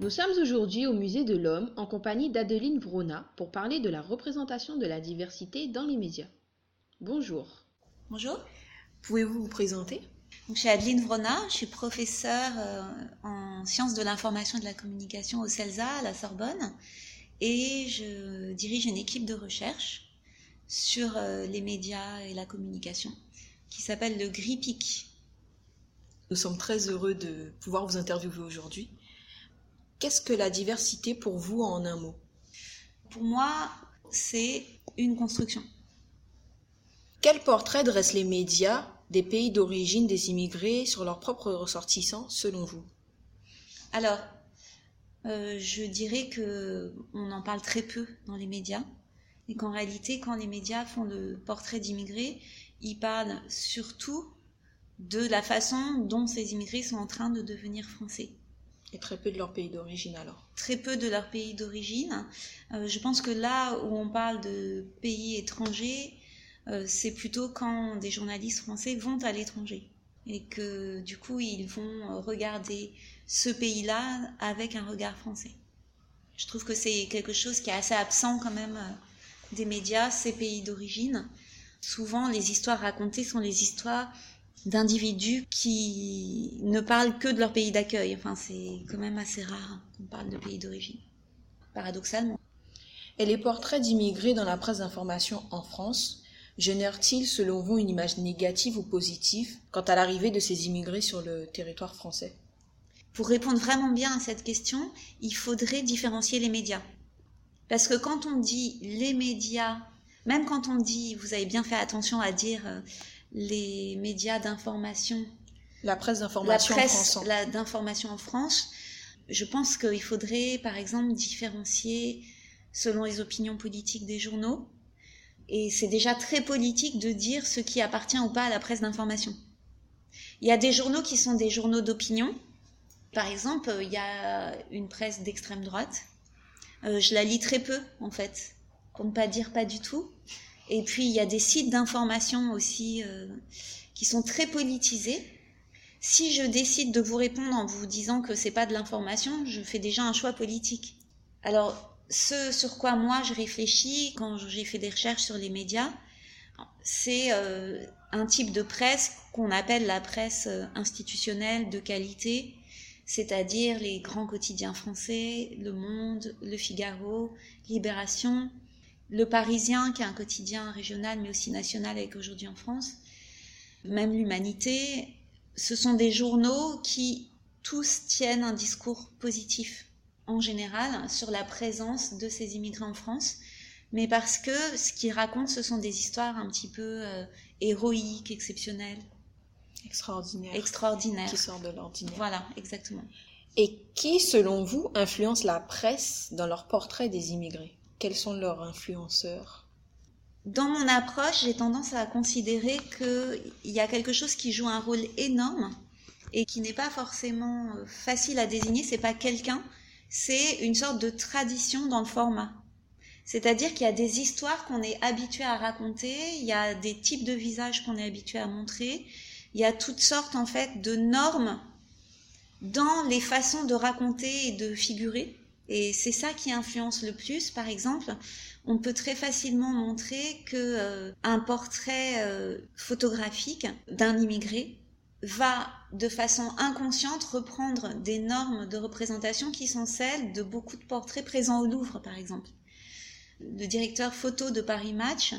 Nous sommes aujourd'hui au Musée de l'Homme en compagnie d'Adeline Vrona pour parler de la représentation de la diversité dans les médias. Bonjour. Bonjour. Pouvez-vous vous présenter? Je suis Adeline Vrona, je suis professeure euh, en sciences de l'information et de la communication au CELSA à la Sorbonne et je dirige une équipe de recherche sur euh, les médias et la communication qui s'appelle le GRIPIC. Nous sommes très heureux de pouvoir vous interviewer aujourd'hui. Qu'est-ce que la diversité pour vous en un mot? Pour moi, c'est une construction. Quel portrait dressent les médias des pays d'origine des immigrés sur leurs propres ressortissants, selon vous? Alors, euh, je dirais que on en parle très peu dans les médias, et qu'en réalité, quand les médias font le portrait d'immigrés, ils parlent surtout de la façon dont ces immigrés sont en train de devenir français. Et très peu de leur pays d'origine alors Très peu de leur pays d'origine. Euh, je pense que là où on parle de pays étrangers, euh, c'est plutôt quand des journalistes français vont à l'étranger et que du coup ils vont regarder ce pays-là avec un regard français. Je trouve que c'est quelque chose qui est assez absent quand même euh, des médias, ces pays d'origine. Souvent les histoires racontées sont les histoires d'individus qui ne parlent que de leur pays d'accueil. Enfin, c'est quand même assez rare qu'on parle de pays d'origine, paradoxalement. Et les portraits d'immigrés dans la presse d'information en France génèrent-ils, selon vous, une image négative ou positive quant à l'arrivée de ces immigrés sur le territoire français? Pour répondre vraiment bien à cette question, il faudrait différencier les médias. Parce que quand on dit les médias, même quand on dit, vous avez bien fait attention à dire euh, les médias d'information. La presse d'information en France. La d'information en France. Je pense qu'il faudrait, par exemple, différencier selon les opinions politiques des journaux. Et c'est déjà très politique de dire ce qui appartient ou pas à la presse d'information. Il y a des journaux qui sont des journaux d'opinion. Par exemple, il y a une presse d'extrême droite. Euh, je la lis très peu, en fait, pour ne pas dire pas du tout. Et puis il y a des sites d'information aussi euh, qui sont très politisés. Si je décide de vous répondre en vous disant que c'est pas de l'information, je fais déjà un choix politique. Alors ce sur quoi moi je réfléchis quand j'ai fait des recherches sur les médias, c'est euh, un type de presse qu'on appelle la presse euh, institutionnelle de qualité, c'est-à-dire les grands quotidiens français, Le Monde, Le Figaro, Libération, le Parisien, qui est un quotidien régional mais aussi national avec aujourd'hui en France, même l'Humanité, ce sont des journaux qui tous tiennent un discours positif en général sur la présence de ces immigrés en France, mais parce que ce qu'ils racontent, ce sont des histoires un petit peu euh, héroïques, exceptionnelles. Extraordinaires. Qui sortent de l'ordinaire. Voilà, exactement. Et qui, selon vous, influence la presse dans leur portrait des immigrés? Quels sont leurs influenceurs? Dans mon approche, j'ai tendance à considérer qu'il y a quelque chose qui joue un rôle énorme et qui n'est pas forcément euh, facile à désigner. C'est pas quelqu'un, c'est une sorte de tradition dans le format. C'est-à-dire qu'il y a des histoires qu'on est habitué à raconter, il y a des types de visages qu'on est habitué à montrer, il y a toutes sortes en fait de normes dans les façons de raconter et de figurer. Et c'est ça qui influence le plus. Par exemple, on peut très facilement montrer que euh, portrait euh, photographique d'un immigré va de façon inconsciente reprendre des normes de représentation qui sont celles de beaucoup de portraits présents au Louvre, par exemple. Le directeur photo de Paris Match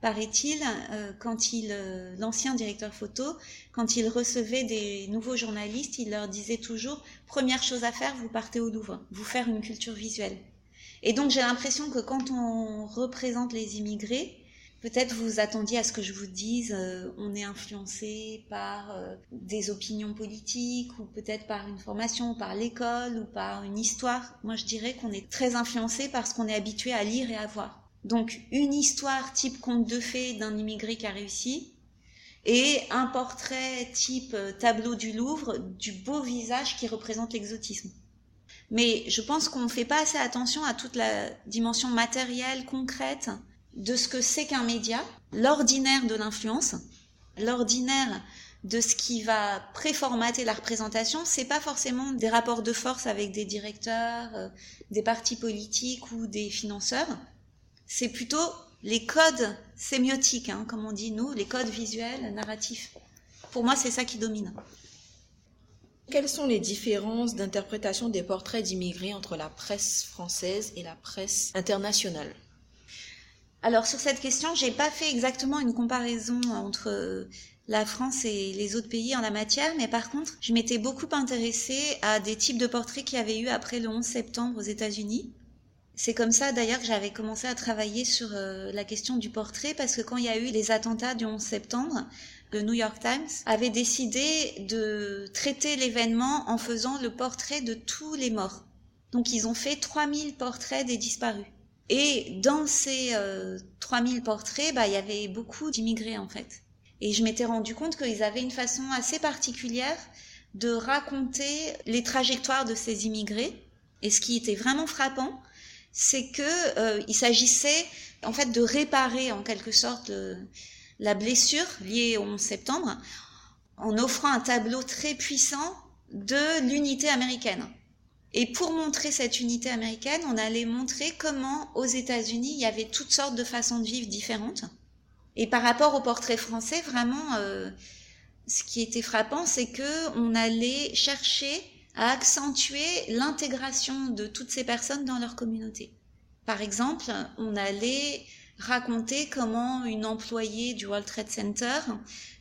paraît-il, euh, quand il, euh, l'ancien directeur photo, quand il recevait des nouveaux journalistes, il leur disait toujours première chose à faire, vous partez au Louvre, vous faire une culture visuelle. Et donc j'ai l'impression que quand on représente les immigrés, peut-être vous attendiez à ce que je vous dise, euh, on est influencé par des opinions politiques ou peut-être par une formation, par l'école ou par une histoire. Moi je dirais qu'on est très influencé par ce qu'on est habitué à lire et à voir. Donc une histoire type conte de fées d'un immigré qui a réussi et un portrait type euh, tableau du Louvre du beau visage qui représente l'exotisme. Mais je pense qu'on ne fait pas assez attention à toute la dimension matérielle, concrète de ce que c'est qu'un média, l'ordinaire de l'influence, l'ordinaire de ce qui va préformater la représentation, c'est pas forcément des rapports de force avec des directeurs, euh, des partis politiques ou des financeurs. C'est plutôt les codes sémiotiques, hein, comme on dit nous, les codes visuels, narratifs. Pour moi, c'est ça qui domine. Quelles sont les différences d'interprétation des portraits d'immigrés entre la presse française et la presse internationale? Alors sur cette question, j'ai pas fait exactement une comparaison entre la France et les autres pays en la matière, mais par contre, je m'étais beaucoup intéressée à des types de portraits qu'il y avait eu après le 11 septembre aux États-Unis. C'est comme ça d'ailleurs que j'avais commencé à travailler sur euh, la question du portrait parce que quand il y a eu les attentats du 11 septembre, le New York Times avait décidé de traiter l'événement en faisant le portrait de tous les morts. Donc ils ont fait 3000 portraits des disparus. Et dans ces 3000 euh, portraits, bah, il y avait beaucoup d'immigrés en fait. Et je m'étais rendu compte qu'ils avaient une façon assez particulière de raconter les trajectoires de ces immigrés. Et ce qui était vraiment frappant, c'est que euh, il s'agissait en fait de réparer en quelque sorte la blessure liée au 11 septembre en offrant un tableau très puissant de l'unité américaine. Et pour montrer cette unité américaine, on allait montrer comment aux États-Unis, il y avait toutes sortes de façons de vivre différentes et par rapport au portrait français, vraiment, euh, ce qui était frappant, c'est que on allait chercher à accentuer l'intégration de toutes ces personnes dans leur communauté. Par exemple, on allait raconter comment une employée du World Trade Center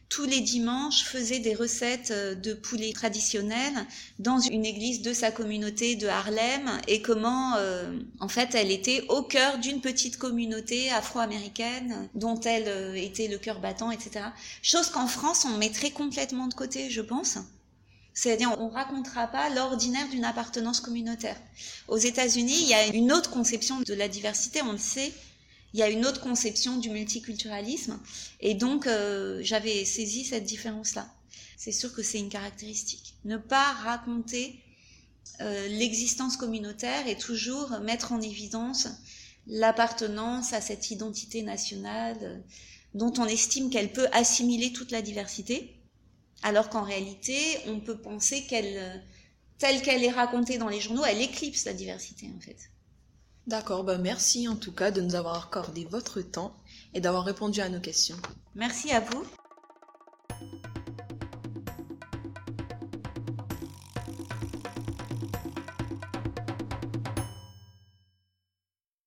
tous les dimanches faisait des recettes euh, de poulet traditionnelles dans une église de sa communauté de Harlem et comment euh, en fait elle était au cœur d'une petite communauté afro-américaine dont elle euh, était le cœur battant, etc. Chose qu'en France on mettrait complètement de côté, je pense. C'est-à-dire, on racontera pas l'ordinaire d'une appartenance communautaire. Aux États-Unis, il y a une autre conception de la diversité, on le sait, il y a une autre conception du multiculturalisme. Et donc, euh, j'avais saisi cette différence-là. C'est sûr que c'est une caractéristique. Ne pas raconter euh, l'existence communautaire et toujours mettre en évidence l'appartenance à cette identité nationale euh, dont on estime qu'elle peut assimiler toute la diversité, alors qu'en réalité, on peut penser qu'elle, telle qu'elle est racontée dans les journaux, elle éclipse la diversité en fait. D'accord, bah merci en tout cas de nous avoir accordé votre temps et d'avoir répondu à nos questions. Merci à vous.